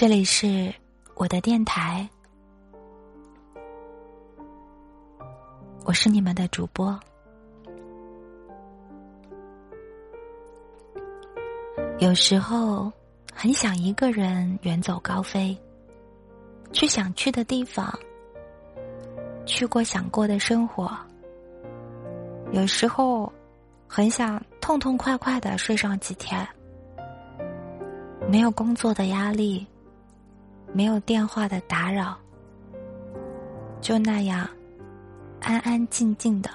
这里是我的电台，我是你们的主播。有时候很想一个人远走高飞，去想去的地方，去过想过的生活。有时候很想痛痛快快的睡上几天，没有工作的压力。没有电话的打扰，就那样安安静静的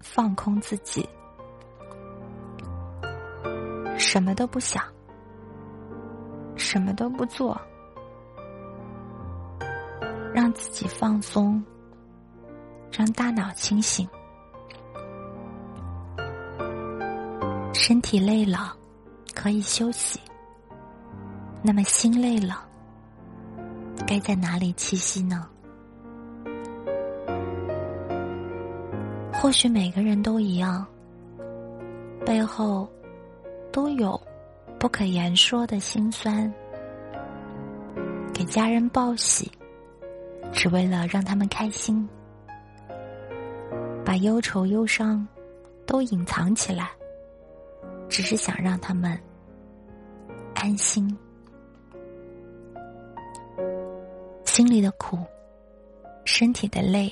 放空自己，什么都不想，什么都不做，让自己放松，让大脑清醒。身体累了可以休息，那么心累了。该在哪里栖息呢？或许每个人都一样，背后都有不可言说的心酸。给家人报喜，只为了让他们开心；把忧愁忧伤都隐藏起来，只是想让他们安心。心里的苦，身体的累，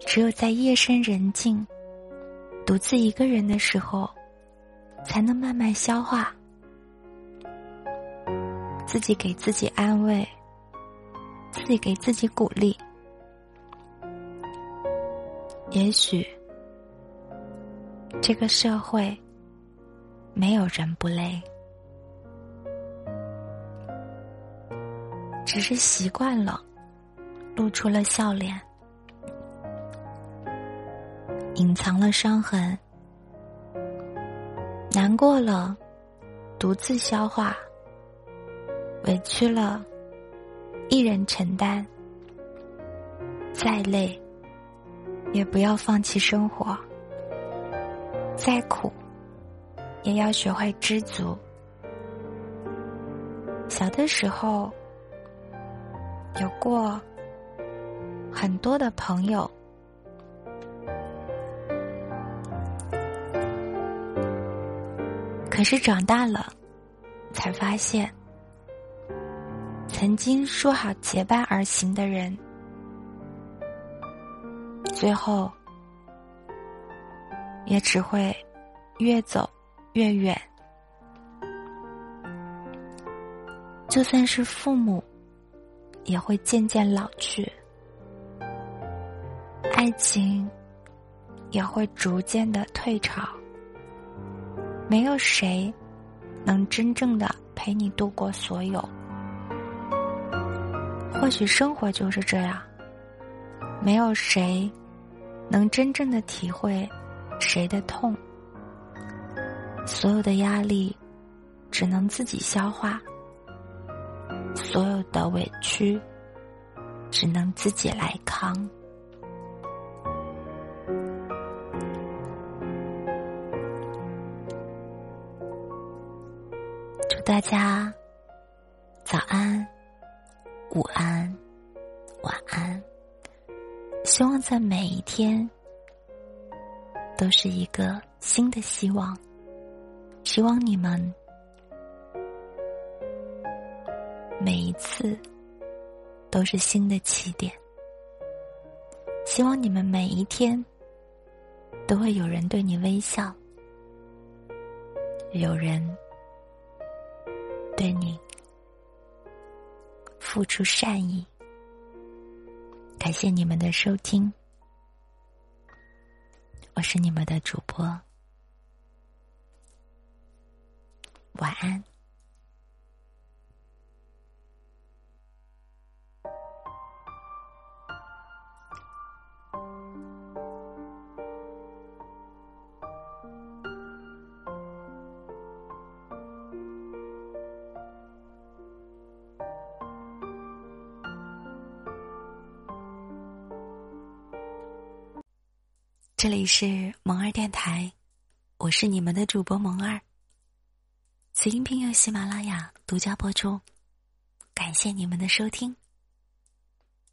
只有在夜深人静、独自一个人的时候，才能慢慢消化。自己给自己安慰，自己给自己鼓励。也许，这个社会，没有人不累。只是习惯了，露出了笑脸，隐藏了伤痕，难过了，独自消化，委屈了，一人承担。再累，也不要放弃生活；再苦，也要学会知足。小的时候。有过很多的朋友，可是长大了，才发现，曾经说好结伴而行的人，最后也只会越走越远。就算是父母。也会渐渐老去，爱情也会逐渐的退潮。没有谁能真正的陪你度过所有。或许生活就是这样，没有谁能真正的体会谁的痛。所有的压力只能自己消化。所有的委屈，只能自己来扛。祝大家早安、午安、晚安！希望在每一天都是一个新的希望。希望你们。每一次都是新的起点。希望你们每一天都会有人对你微笑，有人对你付出善意。感谢你们的收听，我是你们的主播，晚安。这里是萌儿电台，我是你们的主播萌儿。此音频由喜马拉雅独家播出，感谢你们的收听。